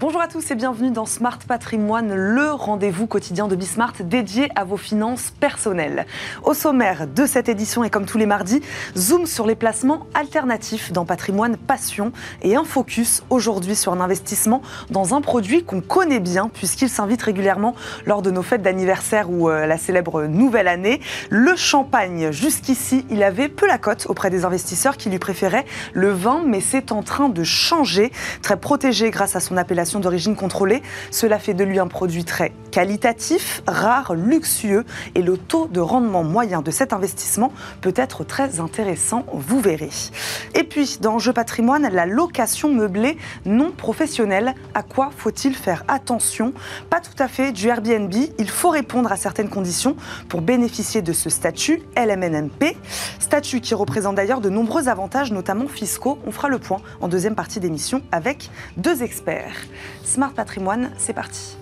Bonjour à tous et bienvenue dans Smart Patrimoine, le rendez-vous quotidien de Bismart dédié à vos finances personnelles. Au sommaire de cette édition et comme tous les mardis, zoom sur les placements alternatifs dans Patrimoine Passion et un focus aujourd'hui sur un investissement dans un produit qu'on connaît bien puisqu'il s'invite régulièrement lors de nos fêtes d'anniversaire ou euh, la célèbre nouvelle année. Le champagne, jusqu'ici, il avait peu la cote auprès des investisseurs qui lui préféraient le vin, mais c'est en train de changer, très protégé grâce à son appellation d'origine contrôlée. Cela fait de lui un produit très qualitatif, rare, luxueux et le taux de rendement moyen de cet investissement peut être très intéressant, vous verrez. Et puis, dans Jeu patrimoine, la location meublée non professionnelle. À quoi faut-il faire attention? Pas tout à fait du Airbnb. Il faut répondre à certaines conditions pour bénéficier de ce statut LMNMP. Statut qui représente d'ailleurs de nombreux avantages, notamment fiscaux. On fera le point en deuxième partie d'émission avec deux experts. Smart Patrimoine, c'est parti.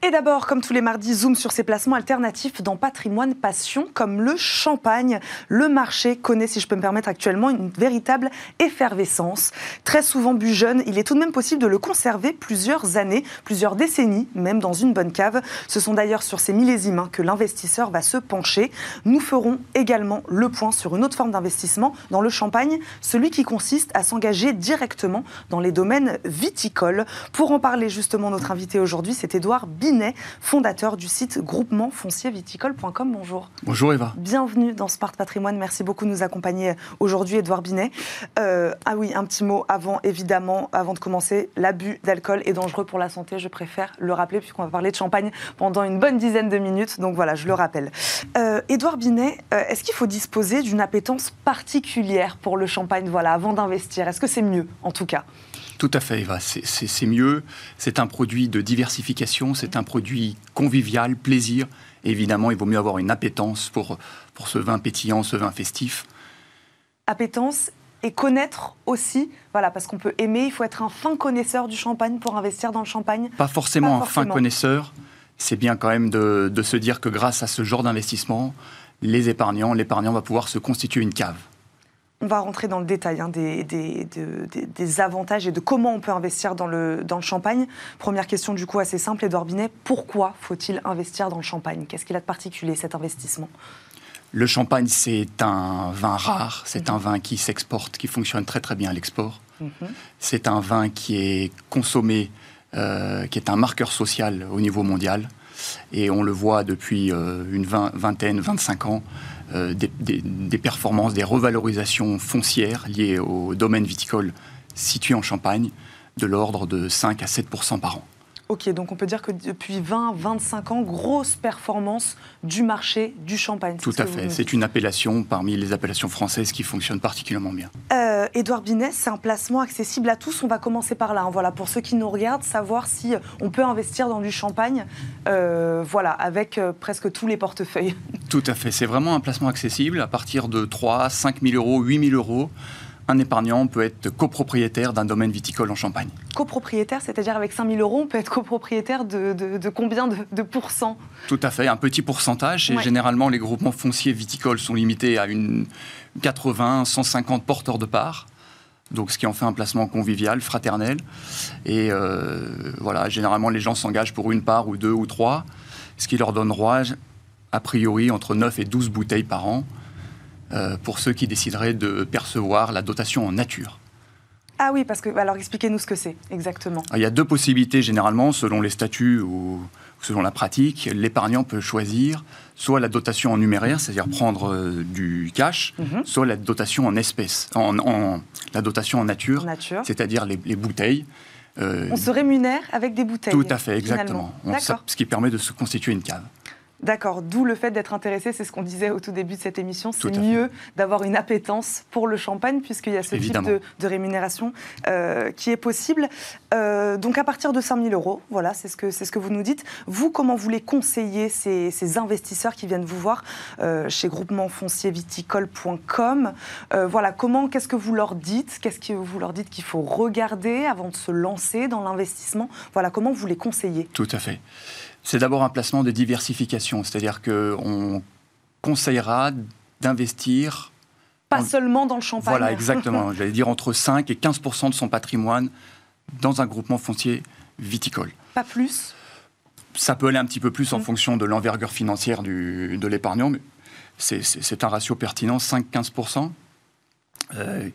Et d'abord, comme tous les mardis, zoom sur ces placements alternatifs dans patrimoine passion, comme le champagne. Le marché connaît, si je peux me permettre actuellement, une véritable effervescence. Très souvent bu jeune, il est tout de même possible de le conserver plusieurs années, plusieurs décennies, même dans une bonne cave. Ce sont d'ailleurs sur ces millésimes hein, que l'investisseur va se pencher. Nous ferons également le point sur une autre forme d'investissement dans le champagne, celui qui consiste à s'engager directement dans les domaines viticoles. Pour en parler justement, notre invité aujourd'hui, c'est Édouard fondateur du site groupementfoncierviticole.com. Bonjour. Bonjour Eva. Bienvenue dans Smart Patrimoine. Merci beaucoup de nous accompagner aujourd'hui, Edouard Binet. Euh, ah oui, un petit mot avant, évidemment, avant de commencer. L'abus d'alcool est dangereux pour la santé. Je préfère le rappeler puisqu'on va parler de champagne pendant une bonne dizaine de minutes. Donc voilà, je le rappelle. Euh, Edouard Binet, euh, est-ce qu'il faut disposer d'une appétence particulière pour le champagne? Voilà, avant d'investir Est-ce que c'est mieux, en tout cas? Tout à fait, Eva. C'est mieux. C'est un produit de diversification, c'est un produit convivial, plaisir. évidemment, il vaut mieux avoir une appétence pour, pour ce vin pétillant, ce vin festif. Appétence et connaître aussi, voilà, parce qu'on peut aimer, il faut être un fin connaisseur du champagne pour investir dans le champagne. Pas forcément un fin connaisseur. C'est bien quand même de, de se dire que grâce à ce genre d'investissement, les épargnants, l'épargnant va pouvoir se constituer une cave. On va rentrer dans le détail hein, des, des, avantages et de comment on peut investir dans le, dans le champagne. Première question du coup assez simple, Edouard Binet, pourquoi faut-il investir dans le champagne? Qu'est-ce qu'il a de particulier cet investissement? Le champagne, c'est un vin rare, c'est mhm. un vin qui s'exporte, qui fonctionne très très bien à l'export. Mhm. C'est un vin qui est consommé, euh, qui est un marqueur social au niveau mondial. Et on le voit depuis euh, une vingtaine, 25 ans. Euh, des, performances, des revalorisations foncières liées au domaine viticole situé en Champagne de l'ordre de 5 à 7% par an. Ok, donc on peut dire que depuis 20-25 ans, grosse performance du marché du champagne. Tout à fait. C'est une appellation parmi les appellations françaises qui fonctionne particulièrement bien. Euh, Édouard Binet, c'est un placement accessible à tous. On va commencer par là. Hein. Voilà, pour ceux qui nous regardent, savoir si on peut investir dans du champagne, euh, voilà, avec presque tous les portefeuilles. Tout à fait. C'est vraiment un placement accessible à partir de 3, 5 000 euros, 8 000 euros un épargnant peut être copropriétaire d'un domaine viticole en Champagne. Copropriétaire, c'est-à-dire avec 5 000 euros, on peut être copropriétaire de, combien de, pourcents? Tout à fait, un petit pourcentage. Et généralement, les groupements fonciers viticoles sont limités à une 80, 150 porteurs de parts. Donc, ce qui en fait un placement convivial, fraternel. Et euh, voilà, généralement, les gens s'engagent pour une part ou deux ou trois, ce qui leur donne droit, a priori, entre 9 et 12 bouteilles par an. Euh, pour ceux qui décideraient de percevoir la dotation en nature. Ah oui, parce que alors expliquez-nous ce que c'est exactement. Il y a deux possibilités généralement selon les statuts ou selon la pratique. L'épargnant peut choisir soit la dotation en numéraire, c'est-à-dire prendre euh, du cash, mhm. soit la dotation en espèces, en, la dotation en nature, c'est-à-dire les, bouteilles. Euh, on se rémunère avec des bouteilles. Tout à fait, exactement. ce qui permet de se constituer une cave. D'accord, d'où le fait d'être intéressé, c'est ce qu'on disait au tout début de cette émission, c'est mieux d'avoir une appétence pour le champagne puisqu'il y a ce type de, rémunération euh, qui est possible. Euh, donc à partir de 5 000 euros, voilà, c'est ce, que, ce que vous nous dites. Vous, comment vous les conseillez, ces, investisseurs qui viennent vous voir euh, chez groupementfoncierviticole.com Voilà, comment, qu'est-ce que vous leur dites? Qu'est-ce que vous leur dites qu'il faut regarder avant de se lancer dans l'investissement? Voilà, comment vous les conseillez? Tout à fait. C'est d'abord un placement de diversification, c'est-à-dire qu'on conseillera d'investir Pas seulement dans le champagne. Voilà, exactement. J'allais dire entre 5 et 15% de son patrimoine dans un groupement foncier viticole. Pas plus? Ça peut aller un petit peu plus en mm. fonction de l'envergure financière du, de l'épargnant, mais c'est un ratio pertinent, 5-15 euh,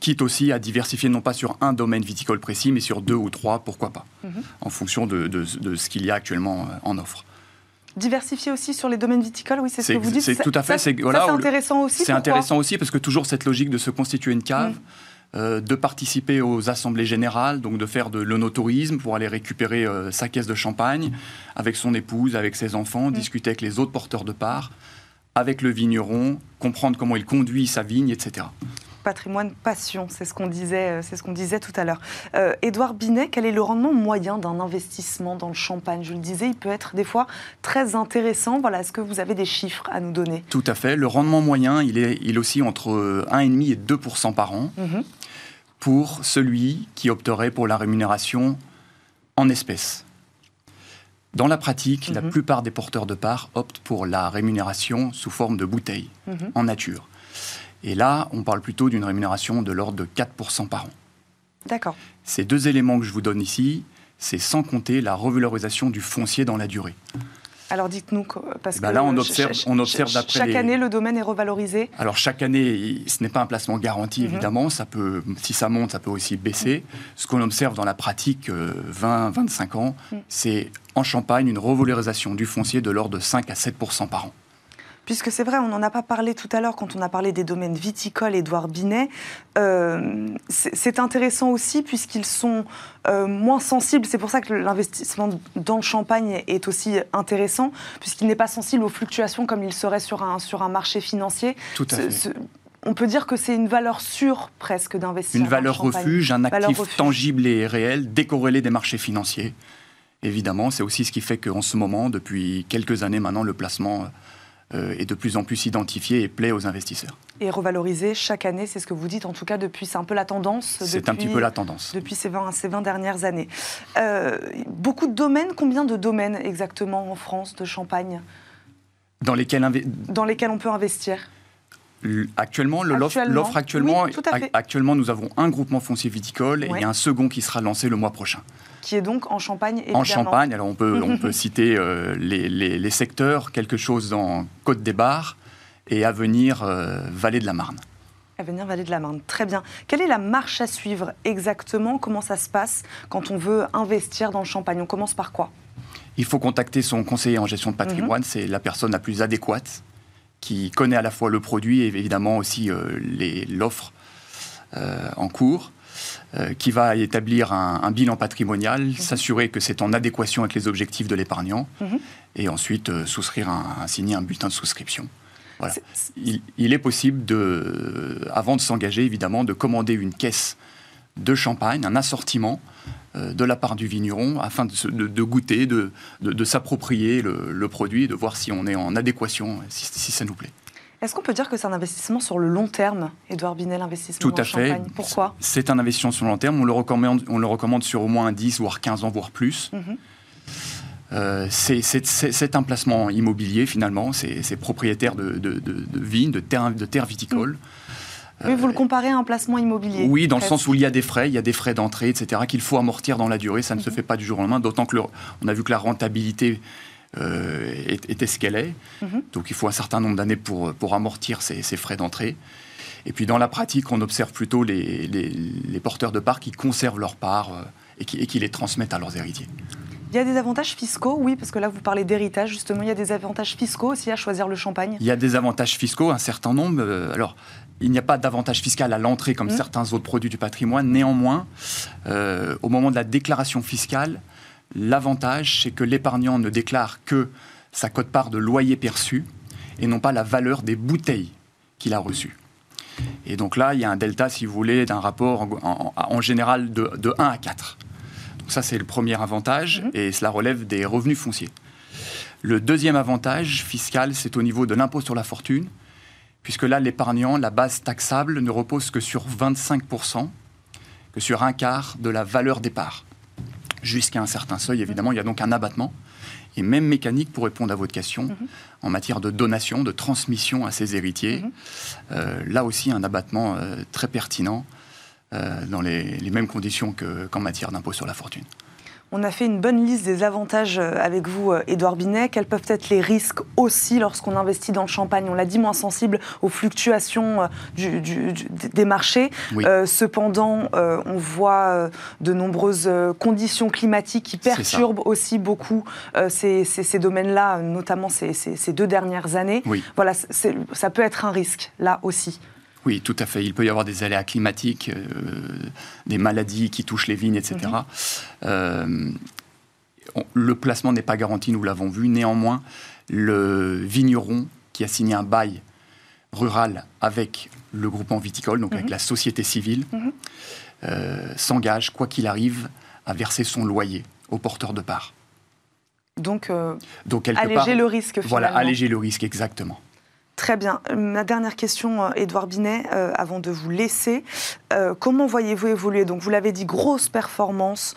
quitte aussi à diversifier non pas sur un domaine viticole précis, mais sur deux ou trois, pourquoi pas, mm-hmm. en fonction de, de, ce qu'il y a actuellement euh, en offre. Diversifier aussi sur les domaines viticoles, oui, c'est ce que vous dites. C'est tout à fait. C'est voilà, intéressant aussi. C'est intéressant aussi parce que toujours cette logique de se constituer une cave. Mm. Euh, de participer aux assemblées générales, donc de faire de l'onotourisme pour aller récupérer sa caisse de champagne avec son épouse, avec ses enfants, mm. discuter avec les autres porteurs de parts, avec le vigneron, comprendre comment il conduit sa vigne, etc patrimoine passion, c'est ce qu'on disait, euh, c'est ce qu'on disait tout à l'heure. Euh, Édouard Binet, quel est le rendement moyen d'un investissement dans le champagne? Je le disais, il peut être des fois très intéressant. Voilà, est-ce que vous avez des chiffres à nous donner? Tout à fait. Le rendement moyen, il est, il aussi entre 1,5 et 2 par an mhm. pour celui qui opterait pour la rémunération en espèces. Dans la pratique, la mhm. plupart des porteurs de parts optent pour la rémunération sous forme de bouteilles, mhm. en nature. Et là, on parle plutôt d'une rémunération de l'ordre de 4% par an. D'accord. Ces deux éléments que je vous donne ici, c'est sans compter la revalorisation du foncier dans la durée. Alors dites-nous, parce eh ben que là, on observe, on observe d'après chaque année le domaine est revalorisé. Alors chaque année, ce n'est pas un placement garanti mhm. évidemment. Ça peut, si ça monte, ça peut aussi baisser. Ce qu'on observe dans la pratique, 20-25 euh, ans, mhm. c'est en Champagne une revalorisation du foncier de l'ordre de 5 à 7% par an puisque c'est vrai, on n'en a pas parlé tout à l'heure quand on a parlé des domaines viticoles, Édouard Binet. Euh, c'est intéressant aussi puisqu'ils sont euh, moins sensibles. C'est pour ça que l'investissement dans le champagne est aussi intéressant, puisqu'il n'est pas sensible aux fluctuations comme il serait sur un, sur un marché financier. Tout à fait. On peut dire que c'est une valeur sûre presque d'investir. Une valeur refuge, un actif tangible et réel, décorrélé des marchés financiers. Évidemment, c'est aussi ce qui fait qu'en ce moment, depuis quelques années maintenant, le placement est de plus en plus identifié et plaît aux investisseurs. Et revalorisé chaque année, c'est ce que vous dites, en tout cas depuis, c'est un peu la tendance. C'est un petit peu la tendance. Depuis ces 20, ces 20 dernières années. Euh, beaucoup de domaines, combien de domaines exactement en France de Champagne? Dans lesquels, dans lesquels on peut investir? Actuellement, l'offre actuellement, actuellement, nous avons un groupement foncier viticole et un second qui sera lancé le mois prochain. Qui est donc en Champagne évidemment. En Champagne, alors on peut, on peut citer euh, les, secteurs, quelque chose dans Côte des Bars et à venir euh, Vallée de la Marne. À venir Vallée de la Marne, très bien. Quelle est la marche à suivre exactement? Comment ça se passe quand on veut investir dans le Champagne? On commence par quoi? Il faut contacter son conseiller en gestion de patrimoine, mhm. c'est la personne la plus adéquate qui connaît à la fois le produit et évidemment aussi euh, l'offre euh, en cours. Euh, qui va établir un, bilan patrimonial, mhm. s'assurer que c'est en adéquation avec les objectifs de l'épargnant, mhm. et ensuite souscrire un, signer un bulletin de souscription. Voilà. Il, il, est possible, de, avant de s'engager, évidemment, de commander une caisse de champagne, un assortiment euh, de la part du vigneron afin de, goûter, de, s'approprier le, produit, de voir si on est en adéquation, si, ça nous plaît. Est-ce qu'on peut dire que c'est un investissement sur le long terme, Édouard Binet, l'investissement Tout à fait. Pourquoi? C'est un investissement sur le long terme. On le recommande, on le recommande sur au moins 10, voire 15 ans, voire plus. Mhm. Euh, c'est un placement immobilier finalement, c'est propriétaire de, vignes, de terres, de terres viticoles. Oui, vous le comparez à un placement immobilier. Oui, dans le sens où il y a des frais, il y a des frais d'entrée, etc., qu'il faut amortir dans la durée. Ça ne se mhm. fait pas du jour au lendemain, d'autant que on a vu que la rentabilité euh, était ce qu'elle est. Mhm. Donc il faut un certain nombre d'années pour, pour amortir ces, frais d'entrée. Et puis dans la pratique, on observe plutôt les, les, porteurs de parts qui conservent leurs parts euh, et, qui, et qui les transmettent à leurs héritiers. Il y a des avantages fiscaux, oui, parce que là vous parlez d'héritage, justement, il y a des avantages fiscaux aussi à choisir le champagne Il y a des avantages fiscaux, un certain nombre. Euh, alors, il n'y a pas d'avantage fiscal à l'entrée comme mmh. certains autres produits du patrimoine. Néanmoins, euh, au moment de la déclaration fiscale, l'avantage, c'est que l'épargnant ne déclare que sa cote-part de loyer perçu et non pas la valeur des bouteilles qu'il a reçues. Et donc là, il y a un delta, si vous voulez, d'un rapport en, général de, 1 à 4. Donc ça, c'est le premier avantage mmh. et cela relève des revenus fonciers. Le deuxième avantage fiscal, c'est au niveau de l'impôt sur la fortune puisque là, l'épargnant, la base taxable ne repose que sur 25%, que sur un quart de la valeur des parts. Jusqu'à un certain seuil, évidemment, il y a donc un abattement. et même mécanique pour répondre à votre question mhm. en matière de donation, de transmission à ses héritiers. Mhm. Euh, là aussi, un abattement euh, très pertinent euh, dans les, mêmes conditions qu'en matière d'impôt sur la fortune. On a fait une bonne liste des avantages euh, avec vous, Edouard euh, Binet. Quels peuvent être les risques aussi lorsqu'on investit dans le champagne? On l'a dit, moins sensible aux fluctuations euh, des marchés. cependant, on voit de nombreuses conditions climatiques qui perturbent aussi beaucoup ces, domaines-là, notamment ces, ces, deux dernières années. Voilà, ça peut être un risque là aussi. Oui, tout à fait. Il peut y avoir des aléas climatiques, euh, des maladies qui touchent les vignes, etc. Euh, le placement n'est pas garanti, nous l'avons vu. Néanmoins, le vigneron qui a signé un bail rural avec le groupement viticole, donc avec mhm. la société civile, mhm. euh, s'engage, quoi qu'il arrive, à verser son loyer aux porteurs de parts. Donc, Donc alléger le risque. Finalement. Voilà, alléger le risque, exactement. Très bien. Ma dernière question, Edouard euh, Binet, euh, avant de vous laisser. Euh, comment voyez-vous évoluer Donc, vous l'avez dit, grosse performance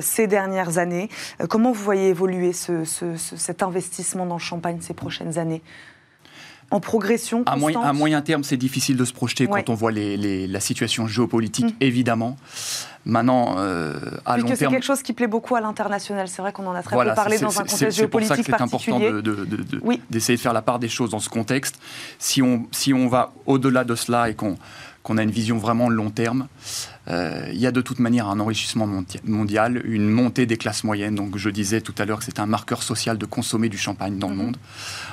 ces dernières années. comment vous voyez évoluer cet investissement dans le champagne ces prochaines années? En progression à moyen, à moyen, terme, c'est difficile de se projeter quand on voit la situation géopolitique, mmh. évidemment. Maintenant, euh, à long terme... c'est quelque chose qui plaît beaucoup à l'international. C'est vrai qu'on en a très peu parlé dans un contexte géopolitique C'est pour ça que c'est important d'essayer de, faire la part des choses dans ce contexte. Si on, si on va au-delà de cela et qu'on qu'on a une vision vraiment long terme, euh, il y a de toute manière un enrichissement mondial, une montée des classes moyennes. Donc je disais tout à l'heure que c'est un marqueur social de consommer du champagne dans le mhm. monde.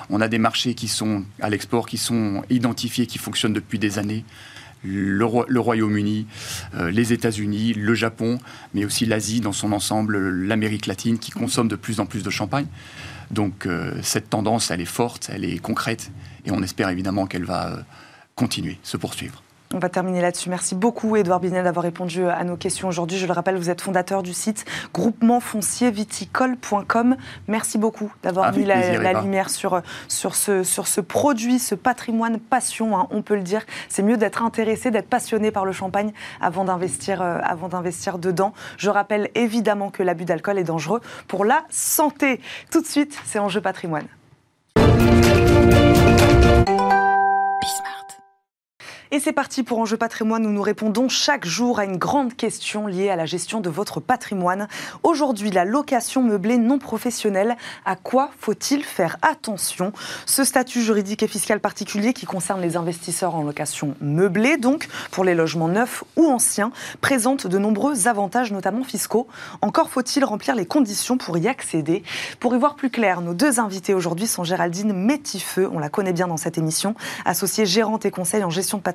On a des marchés qui sont à l'export, qui sont identifiés, qui fonctionnent depuis des années le, Royaume-Uni, euh, les États-Unis, le Japon, mais aussi l'Asie dans son ensemble, l'Amérique latine qui consomme de plus en plus de champagne. Donc euh, cette tendance, elle est forte, elle est concrète, et on espère évidemment qu'elle va euh, continuer, se poursuivre. On va terminer là-dessus. Merci beaucoup, Edouard Binet, d'avoir répondu à nos questions aujourd'hui. Je le rappelle, vous êtes fondateur du site groupementfoncierviticole.com. Merci beaucoup d'avoir mis la, lumière sur, sur, ce, sur ce produit, ce patrimoine passion, hein, on peut le dire. C'est mieux d'être intéressé, d'être passionné par le champagne avant d'investir, euh, avant d'investir dedans. Je rappelle évidemment que l'abus d'alcool est dangereux pour la santé. Tout de suite, c'est Enjeu patrimoine. Et c'est parti pour Enjeu patrimoine où nous répondons chaque jour à une grande question liée à la gestion de votre patrimoine. Aujourd'hui, la location meublée non professionnelle. À quoi faut-il faire attention? Ce statut juridique et fiscal particulier qui concerne les investisseurs en location meublée, donc pour les logements neufs ou anciens, présente de nombreux avantages, notamment fiscaux. Encore faut-il remplir les conditions pour y accéder. Pour y voir plus clair, nos deux invités aujourd'hui sont Géraldine Métifeux, on la connaît bien dans cette émission, associée gérante et conseil en gestion de patrimoine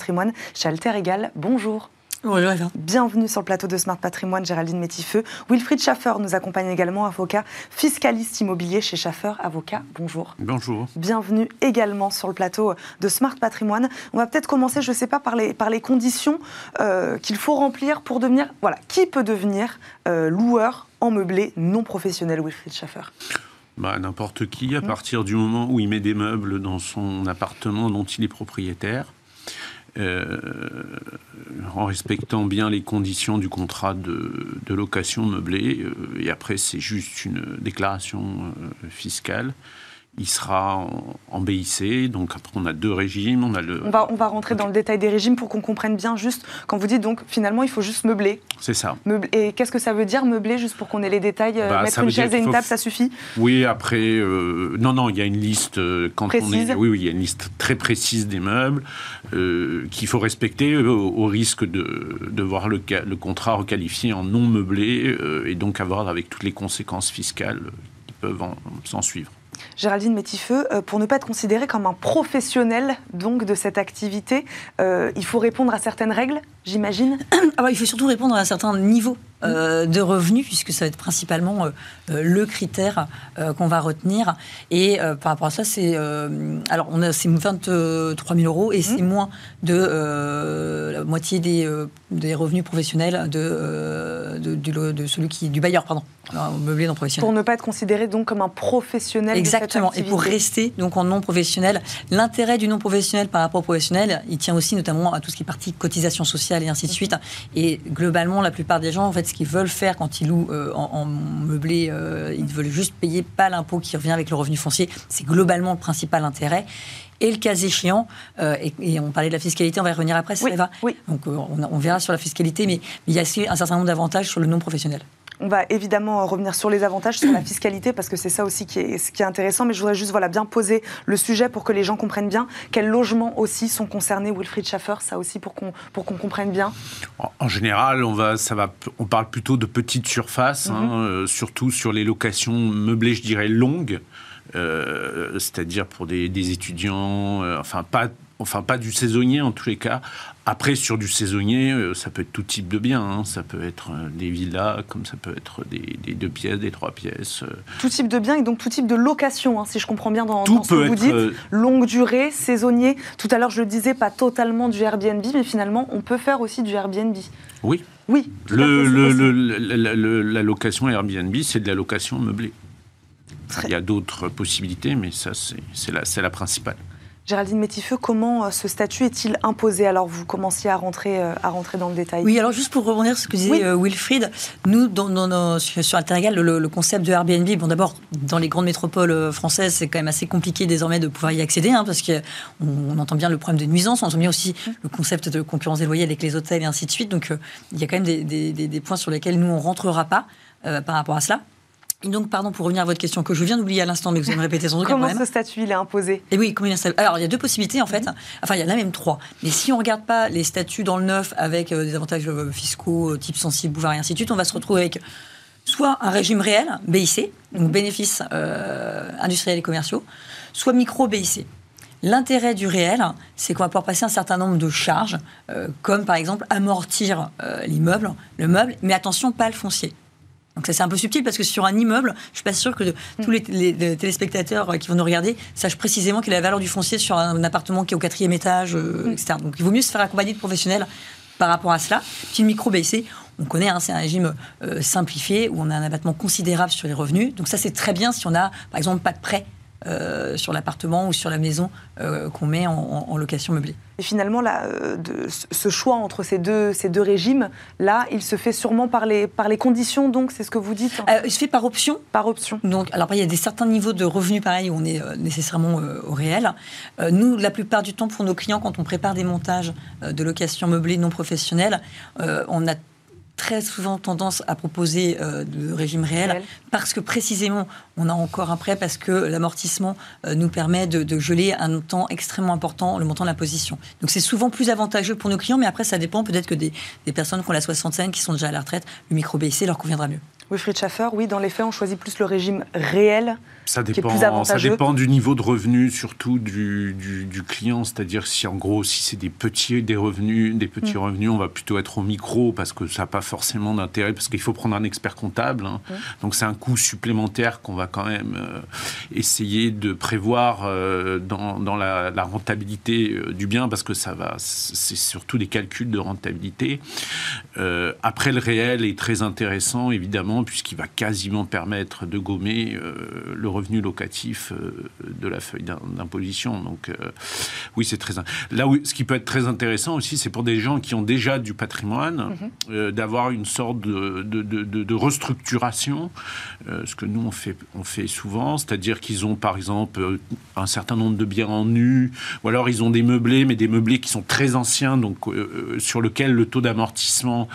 chez Alter Egal. Bonjour. Bonjour, Bienvenue sur le plateau de Smart Patrimoine, Géraldine Métifeux. Wilfried Schaffer nous accompagne également, avocat fiscaliste immobilier chez Schaffer Avocat. Bonjour. Bonjour. Bienvenue également sur le plateau de Smart Patrimoine. On va peut-être commencer, je ne sais pas, par les, par les conditions euh, qu'il faut remplir pour devenir. Voilà, qui peut devenir euh, loueur en meublé non professionnel, Wilfried Schaffer? Bah, N'importe qui, à mmh. partir du moment où il met des meubles dans son appartement dont il est propriétaire. Euh, en respectant bien les conditions du contrat de, location meublée. Euh, et après, c'est juste une déclaration euh, fiscale il sera en, BIC. Donc après, on a deux régimes. On, a le... on, va, on va rentrer dans le détail des régimes pour qu'on comprenne bien juste quand vous dites donc finalement il faut juste meubler. C'est ça. Et qu'est-ce que ça veut dire meubler juste pour qu'on ait les détails bah, Mettre une chaise et une table, ça suffit? Oui, après, non, non, il y a une liste quand on est. Oui, oui, il y a une liste très précise des meubles euh, qu'il faut respecter au, risque de, de voir le, le, contrat requalifié en non meublé euh, et donc avoir avec toutes les conséquences fiscales qui peuvent s'en suivre. Géraldine Métifeux, euh, pour ne pas être considéré comme un professionnel donc de cette activité, il faut répondre à certaines règles, j'imagine. Ah bah, Il faut surtout répondre à un certain niveau euh, de revenus, puisque ça va être principalement euh, euh, le critère qu'on va retenir. Et par rapport à ça, c'est alors on a c'est 23 000 euros et mmh. c'est moins de la moitié des, des revenus professionnels de, de, celui qui du bailleur, pardon, meublé non professionnel. Pour ne pas être considéré donc comme un professionnel. Exactement. et pour rester donc en non professionnel, l'intérêt du non professionnel par rapport au professionnel, il tient aussi notamment à tout ce qui est partie cotisation sociale social et ainsi de suite. Et globalement, la plupart des gens, en fait, ce qu'ils veulent faire quand ils louent euh, en, meublé, euh, ils veulent juste payer pas l'impôt qui revient avec le revenu foncier. C'est globalement le principal intérêt. Et le cas échéant, euh, et, on parlait de la fiscalité, on va y revenir après, ça va. Oui. Donc on, verra sur la fiscalité, mais, mais il y a aussi un certain nombre d'avantages sur le non professionnel. On va évidemment revenir sur les avantages, sur la fiscalité, parce que c'est ça aussi qui est, ce qui est intéressant. Mais je voudrais juste voilà, bien poser le sujet pour que les gens comprennent bien quels logements aussi sont concernés, Wilfried Schaffer, ça aussi pour qu'on pour qu'on comprenne bien. En général, on, va, ça va, on parle plutôt de petites surfaces, hein, mhm. euh, surtout sur les locations meublées, je dirais, longues. Euh, c'est-à-dire pour des, étudiants, euh, enfin pas enfin pas du saisonnier en tous les cas. Après, sur du saisonnier, euh, ça peut être tout type de biens. Hein. Ça peut être euh, des villas, comme ça peut être des, deux pièces, des trois pièces. Euh. Tout type de biens et donc tout type de location, hein, si je comprends bien dans, ce que vous dites. Longue durée, saisonnier. Tout à l'heure, je le disais, pas totalement du Airbnb, mais finalement, on peut faire aussi du Airbnb. Oui. Oui. Le, la location Airbnb, c'est de la location meublée. Il y a d'autres possibilités, mais ça, c'est la, la principale. Géraldine Métifeux, comment euh, ce statut est-il imposé? Alors, vous commenciez à rentrer, euh, à rentrer dans le détail. Oui, alors juste pour revenir sur ce que disait euh, Wilfried, nous, dans, sur Alternagal, le, concept de Airbnb, bon, d'abord, dans les grandes métropoles françaises, c'est quand même assez compliqué désormais de pouvoir y accéder, hein, parce qu'on on entend bien le problème de nuisance, on entend bien aussi le concept de concurrence déloyale avec les hôtels et ainsi de suite. Donc, il y a quand même des, des, points sur lesquels nous, on ne rentrera pas par rapport à cela. Et donc, pardon, pour revenir à votre question que je viens d'oublier à l'instant, mais que vous allez me répéter sans doute. Comment ce statut il est imposé? Et eh oui, comment il est Alors, il y a deux possibilités en fait. Mhm. Enfin, il y en a même trois. Mais si on ne regarde pas les statuts dans le neuf avec euh, des avantages euh, fiscaux, euh, type sensible, bouvard et ainsi de suite, on va se retrouver avec soit un régime réel, BIC, donc bénéfices industriels et commerciaux, soit micro BIC. L'intérêt du réel, c'est qu'on va pouvoir passer un certain nombre de charges, comme par exemple amortir l'immeuble, le meuble, mais attention, pas le foncier. Donc ça c'est un peu subtil parce que sur un immeuble, je suis pas sûre que tous les, téléspectateurs qui vont nous regarder sachent précisément quelle est la valeur du foncier sur un, appartement qui est au quatrième étage, euh, mm. etc. Donc il vaut mieux se faire accompagner de professionnels par rapport à cela. Puis le micro BIC, on connaît, hein, c'est un régime euh, simplifié où on a un abattement considérable sur les revenus. Donc ça c'est très bien si on a par exemple pas de prêt euh, sur l'appartement ou sur la maison euh, qu'on met en, location meublée. Et finalement, là, euh, de, ce choix entre ces deux, ces deux régimes, là, il se fait sûrement par les, par les conditions, donc c'est ce que vous dites Il se fait par option. Par option. Donc, alors, il y a des certains niveaux de revenus, pareil, où on est nécessairement au réel. nous, la plupart du temps, pour nos clients, quand on prépare des montages de location meublée non professionnelle, on a très souvent tendance à proposer euh, le régime réel, parce que précisément, on a encore un prêt, parce que l'amortissement euh, nous permet de, geler un montant extrêmement important, le montant de la position. Donc c'est souvent plus avantageux pour nos clients, mais après ça dépend peut-être que des, des, personnes qui ont la soixantaine, qui sont déjà à la retraite, le micro BIC leur conviendra mieux. Wilfried Schaffer, oui, dans les faits, on choisit plus le régime réel ça dépend, ça dépend du niveau de revenu, surtout du, du, client. C'est-à-dire si en gros, si c'est des petits des revenus, des petits mm. revenus, on va plutôt être au micro parce que ça n'a pas forcément d'intérêt parce qu'il faut prendre un expert comptable. Hein. Mm. Donc c'est un coût supplémentaire qu'on va quand même euh, essayer de prévoir euh, dans, dans la, rentabilité euh, du bien parce que ça va, c'est surtout des calculs de rentabilité. après le réel est très intéressant évidemment puisqu'il va quasiment permettre de gommer le revenu revenu locatif euh, de la feuille d'imposition. Donc euh, oui, c'est très... Là où ce qui peut être très intéressant aussi, c'est pour des gens qui ont déjà du patrimoine, mhm. euh, d'avoir une sorte de, de, de, restructuration, ce que nous on fait, on fait souvent, c'est-à-dire qu'ils ont par exemple un certain nombre de biens en nu, ou alors ils ont des meublés, mais des meublés qui sont très anciens, donc sur lequel le taux d'amortissement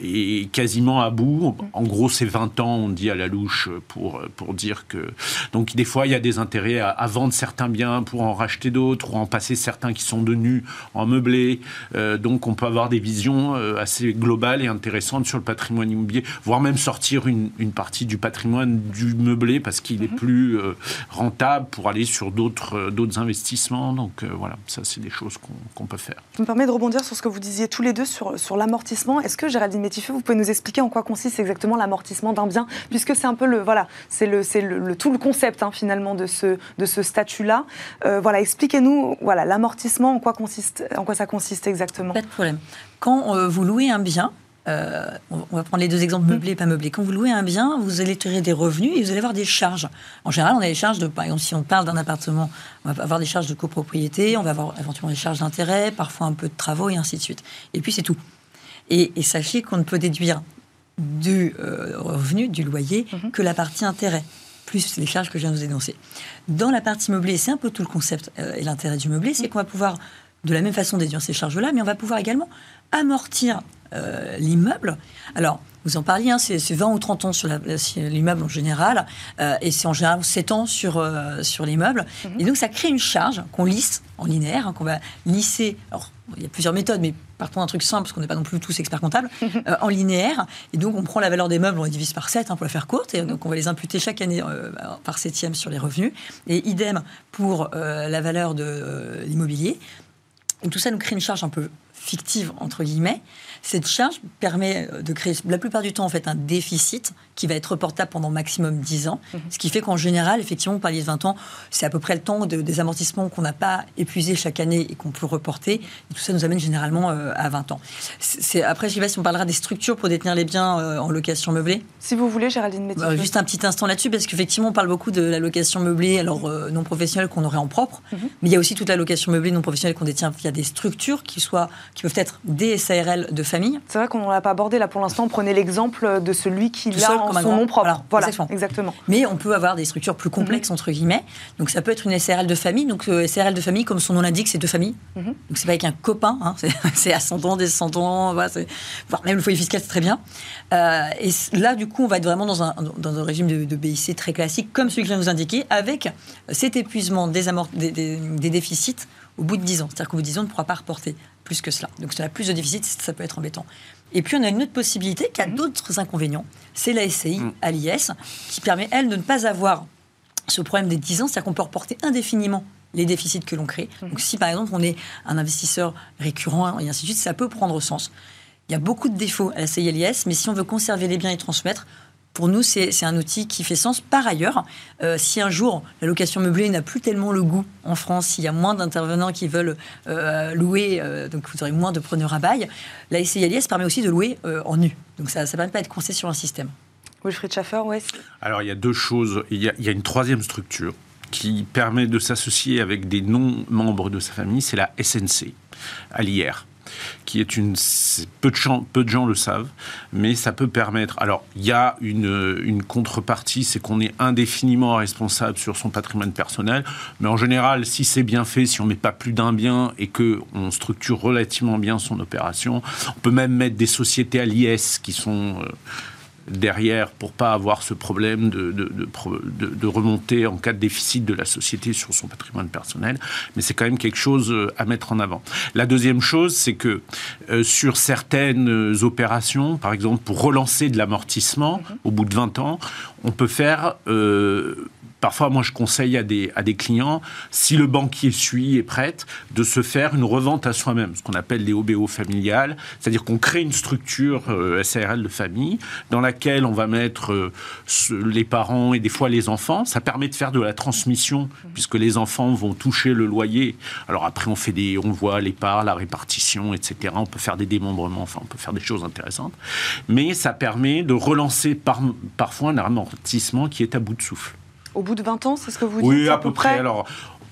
est quasiment à bout. En gros, c'est 20 ans, on dit à la louche, pour, pour dire que donc des fois, il y a des intérêts à, vendre certains biens pour en racheter d'autres ou en passer certains qui sont de nus en meublé. Euh, donc on peut avoir des visions euh, assez globales et intéressantes sur le patrimoine immobilier, voire même sortir une, partie du patrimoine du meublé parce qu'il est mhm. plus euh, rentable pour aller sur d'autres d'autres investissements. Donc voilà, ça c'est des choses qu'on peut faire. Je me permets de rebondir sur ce que vous disiez tous les deux sur, sur l'amortissement. Est-ce que Géraldine Métifeux, vous pouvez nous expliquer en quoi consiste exactement l'amortissement d'un bien, puisque c'est un peu le voilà, c'est le, le, le, tout le concept Hein, finalement de ce, de ce statut-là. Euh, voilà, expliquez-nous voilà, l'amortissement, en quoi, consiste, en quoi ça consiste exactement. Pas de problème. Quand euh, vous louez un bien, euh, on va prendre les deux exemples meublés et pas meublés. Quand vous louez un bien, vous allez tirer des revenus et vous allez avoir des charges. En général, on a des charges de, par exemple, si on parle d'un appartement, on va avoir des charges de copropriété, on va avoir éventuellement des charges d'intérêt, parfois un peu de travaux et ainsi de suite. Et puis c'est tout. Et, sachez qu'on ne peut déduire du revenu, du loyer, mhm. que la partie intérêt plus les charges que je viens de vous énoncer. Dans la partie meublée, c'est un peu tout le concept et l'intérêt du meublé, c'est qu'on va pouvoir de la même façon déduire ces charges-là, mais on va pouvoir également amortir l'immeuble. Alors, vous en parliez, hein, c'est 20 ou 30 ans sur l'immeuble en général, euh, et c'est en général 7 ans sur, euh, sur l'immeuble. Mhm. Et donc ça crée une charge qu'on lisse en linéaire, hein, qu'on va lisser. Alors, il y a plusieurs méthodes, mais partons d'un truc simple, parce qu'on n'est pas non plus tous experts comptables, mhm. euh, en linéaire. Et donc, on prend la valeur des meubles, on les divise par 7 hein, pour la faire courte. Et donc, on va les imputer chaque année par septième sur les revenus. Et idem pour la valeur de l'immobilier. Et tout ça nous crée une charge un peu fictive, entre guillemets. Cette charge permet de créer la plupart du temps en fait un déficit qui va être reportable pendant maximum 10 ans. Mhm. Ce qui fait qu'en général, effectivement, par les 20 ans, c'est à peu près le temps de, des amortissements qu'on n'a pas épuisé chaque année et qu'on peut reporter. Et tout ça nous amène généralement euh, à 20 ans. C'est, après, je ne sais pas si on parlera des structures pour détenir les biens euh, en location meublée. Si vous voulez, Géraldine Métier. Bah, juste un petit instant là-dessus, parce qu'effectivement, on parle beaucoup de la location meublée alors euh, non professionnelle qu'on aurait en propre. Mhm. Mais il y a aussi toute la location meublée non professionnelle qu'on détient via des structures qui, soient, qui peuvent être des SARL de famille. C'est vrai qu'on ne l'a pas abordé là pour l'instant. Prenez l'exemple de celui qui l'a en son nom propre. Voilà, exactement. Mais on peut avoir des structures plus complexes, entre guillemets. Donc ça peut être une SRL de famille. Donc euh, SRL de famille, comme son nom l'indique, c'est deux familles. Mhm. Donc c'est pas avec un copain, hein. c'est ascendant, descendant, voilà, voire même le foyer fiscal, c'est très bien. Euh, et là, du coup, on va être vraiment dans un, dans un régime de, BIC très classique, comme celui que je viens de vous indiquer, avec cet épuisement des, des, des déficits au bout de 10 ans. C'est-à-dire qu'au bout de 10 ans, on ne pourra pas reporter plus que cela. Donc, si on a plus de déficit, ça peut être embêtant. Et puis, on a une autre possibilité qui a mhm. d'autres inconvénients. C'est la SCI mhm. à l'IS, qui permet, elle, de ne pas avoir ce problème des 10 ans, c'est-à-dire qu'on peut reporter indéfiniment les déficits que l'on crée. Mhm. Donc, si par exemple, on est un investisseur récurrent et ainsi de suite, ça peut prendre sens. Il y a beaucoup de défauts à la SCI à l'IS, mais si on veut conserver les biens et transmettre, pour nous, c'est un outil qui fait sens. Par ailleurs, euh, si un jour la location meublée n'a plus tellement le goût en France, s'il y a moins d'intervenants qui veulent euh, louer, euh, donc vous aurez moins de preneurs à bail, la SCILIS permet aussi de louer en nu. Donc ça ne permet pas d'être coincé sur un système. Wilfried Schaffer, oui. Alors il y a deux choses. Il y a, il y a une troisième structure qui permet de s'associer avec des non-membres de sa famille, c'est la SNC, à l'IR qui est une peu de, gens, peu de gens le savent, mais ça peut permettre. Alors il y a une, contrepartie, c'est qu'on est indéfiniment responsable sur son patrimoine personnel, mais en général, si c'est bien fait, si on met pas plus d'un bien et que on structure relativement bien son opération, on peut même mettre des sociétés à l'IS qui sont euh, derrière pour pas avoir ce problème de, de, de, remonter en cas de déficit de la société sur son patrimoine personnel. Mais c'est quand même quelque chose euh, à mettre en avant. La deuxième chose, c'est que euh, sur certaines opérations, par exemple pour relancer de l'amortissement au bout de 20 ans, on peut faire euh, Parfois, moi, je conseille à des, à des clients, si le banquier suit et prête, de se faire une revente à soi-même, ce qu'on appelle les OBO familiales, c'est-à-dire qu'on crée une structure euh, SARL de famille dans laquelle on va mettre euh, les parents et des fois les enfants. Ça permet de faire de la transmission, puisque les enfants vont toucher le loyer. Alors après, on fait des, on voit les parts, la répartition, etc. On peut faire des démembrements, enfin, on peut faire des choses intéressantes. Mais ça permet de relancer par, parfois un amortissement qui est à bout de souffle. Au bout de 20 ans, c'est ce que vous dites Oui, à, peu, près. Alors,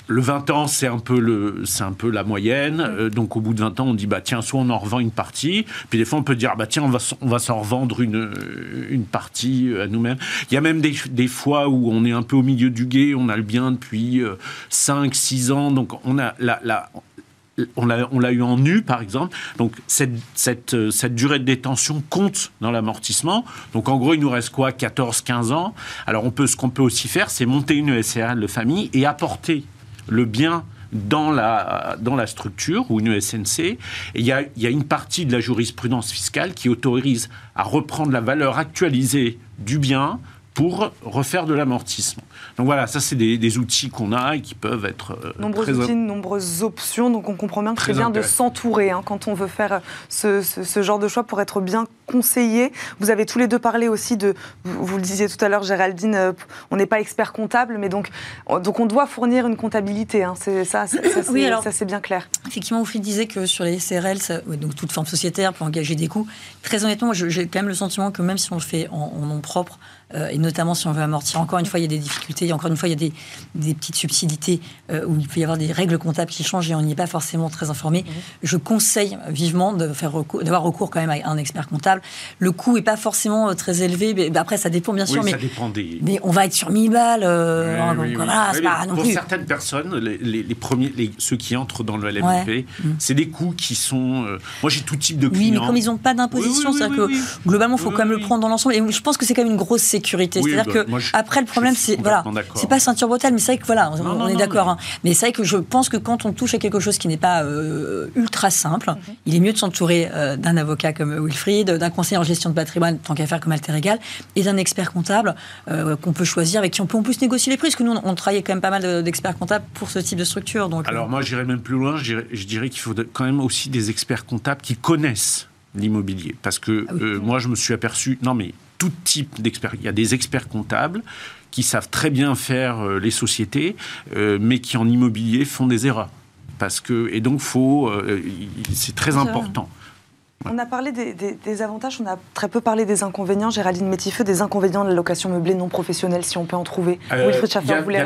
le 20 ans, c'est un peu le, c'est un peu la moyenne. Euh, donc, au bout de 20 ans, on dit bah tiens, soit on en revend une partie, puis des fois on peut dire bah tiens, on va, on va s'en revendre une, une partie euh, à nous-mêmes. Il y a même des, des, fois où on est un peu au milieu du guet, on a le bien depuis 5, euh, 6 ans, donc on a la, la on l'a eu en nu, par exemple. Donc, euh, cette durée de détention compte dans l'amortissement. Donc, en gros, il nous reste quoi? 14, 15 ans. Alors, on peut, ce qu'on peut aussi faire, c'est monter une SRL de famille et apporter le bien dans la, structure ou une SNC. Et il y a une partie de la jurisprudence fiscale qui autorise à reprendre la valeur actualisée du bien pour refaire de l'amortissement. Donc voilà, ça c'est des, outils qu'on a et qui peuvent être euh, nombreux outils, nombreuses options. Donc on comprend bien que c'est bien de s'entourer hein, quand on veut faire ce, ce, genre de choix pour être bien conseiller. Vous avez tous les deux parlé aussi de, vous, le disiez tout à l'heure, Géraldine, euh, on n'est pas expert comptable, mais donc, donc on doit fournir une comptabilité. Hein. c'est ça, ça, ça c'est bien clair. Effectivement, Oufli disait que sur les SRL, donc toute forme sociétaire peut engager des coûts. Très honnêtement, j'ai quand même le sentiment que même si on le fait en nom propre, euh, et notamment si on veut amortir. Encore une fois, il y a des difficultés, encore une fois, il y a des, des petites subtilités euh, où il peut y avoir des règles comptables qui changent et on n'y est pas forcément très informé. Mhm. Je conseille vivement d'avoir recours quand même à un expert comptable. Le coût n'est pas forcément euh, très élevé, mais après ça dépend bien sûr. mais, ça dépend des... mais on va être sur 1000 balles. Hein, pour certaines personnes, les, premiers, ceux qui entrent dans le LMP, mhm. c'est des coûts qui sont. moi, j'ai tout type de clients. Oui, mais comme ils n'ont pas d'imposition, c'est-à-dire que globalement, il faut quand même le prendre dans l'ensemble. Et je pense que c'est quand même une grosse sécurité c'est-à-dire bah, que après le problème, c'est voilà, c'est pas ceinture bretelle, mais c'est vrai que voilà, on, est d'accord. Hein. Mais c'est vrai que je pense que quand on touche à quelque chose qui n'est pas euh, ultra simple, mhm. il est mieux de s'entourer euh, d'un avocat comme Wilfried, d'un conseiller en gestion de patrimoine, tant qu'à faire comme Alter Égal, et d'un expert comptable euh, qu'on peut choisir, avec qui on peut en plus négocier les prix, parce que nous, on, travaille quand même pas mal d'experts comptables pour ce type de structure. Donc, Alors moi, j'irais même plus loin. Je dirais, qu'il faut quand même aussi des experts comptables qui connaissent l'immobilier. Parce que ah moi, je me suis aperçu, non mais tout type d'experts. Il y a des experts comptables qui savent très bien faire euh, les sociétés, euh, mais qui en immobilier font des erreurs. Parce que, et donc, faut, euh, c'est très important. On a parlé des, avantages, on a très peu parlé des inconvénients. Géraldine Métifeux, des inconvénients de la location meublée non professionnelle, si on peut en trouver. Wilfried Schaffer, vous voulez...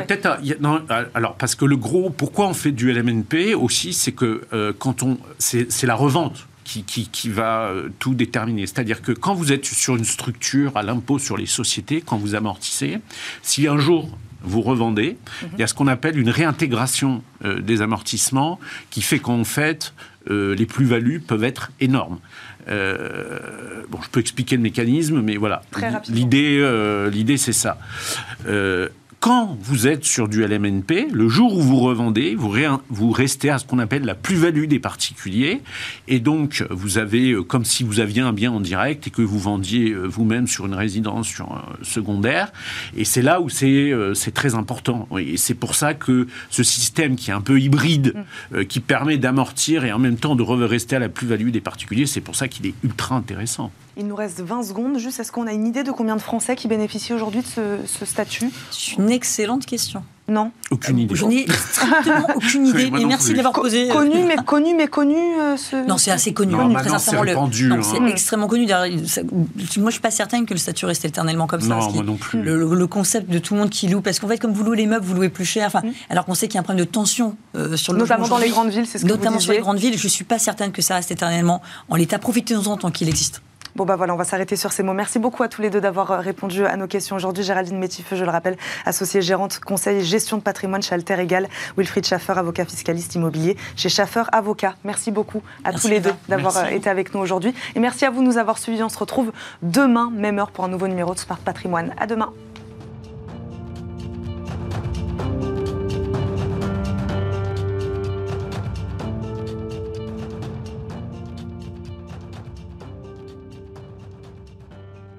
non, alors, parce que le gros, pourquoi on fait du LMNP aussi, c'est que quand on, c'est la revente qui, va euh, tout déterminer. C'est-à-dire que quand vous êtes sur une structure à l'impôt sur les sociétés, quand vous amortissez, si un jour vous revendez, mhm. il y a ce qu'on appelle une réintégration euh, des amortissements qui fait qu'en fait, euh, les plus-values peuvent être énormes. bon, je peux expliquer le mécanisme, mais voilà. L'idée, l'idée, c'est ça quand vous êtes sur du LMNP, le jour où vous revendez, vous, vous restez à ce qu'on appelle la plus-value des particuliers. Et donc, vous avez, euh, comme si vous aviez un bien en direct et que vous vendiez euh, vous-même sur une résidence sur, euh, secondaire. Et c'est là où c'est très important. Et c'est pour ça que ce système qui est un peu hybride, mm. qui permet d'amortir et en même temps de rester à la plus-value des particuliers, c'est pour ça qu'il est ultra intéressant. Il nous reste 20 secondes. Juste, est-ce qu'on a une idée de combien de Français qui bénéficient aujourd'hui de ce, ce statut? C'est une excellente question. Non. Aucune idée. Je n'ai strictement aucune idée. et merci de l'avoir posé. Connu, mais connu, mais connu. Euh, ce... Non, c'est assez connu. Non, très sincèrement, le... c'est hein. extrêmement connu. Moi, je suis pas certaine que le statut reste éternellement comme ça. Non, moi non plus. Le, concept de tout le monde qui loue, parce qu'en fait, comme vous louez les meubles, vous louez plus cher. Enfin, mm. alors qu'on sait qu'il y a un problème de tension euh, sur le notamment dans les grandes villes, c'est ce que Notamment vous sur les grandes villes, je suis pas certaine que ça reste éternellement en l'état. Profitez-en tant qu'il existe. Bon bah voilà, on va s'arrêter sur ces mots. Merci beaucoup à tous les deux d'avoir euh, répondu à nos questions aujourd'hui. Géraldine Métifeux, je le rappelle, associée gérante conseil gestion de patrimoine chez Alter Égal. Wilfried Schaffer, avocat fiscaliste immobilier chez Schaffer Avocat. Merci beaucoup à tous les deux d'avoir euh, été avec nous aujourd'hui. Et merci à vous de nous avoir suivis. On se retrouve demain, même heure, pour un nouveau numéro de Smart Patrimoine. À demain.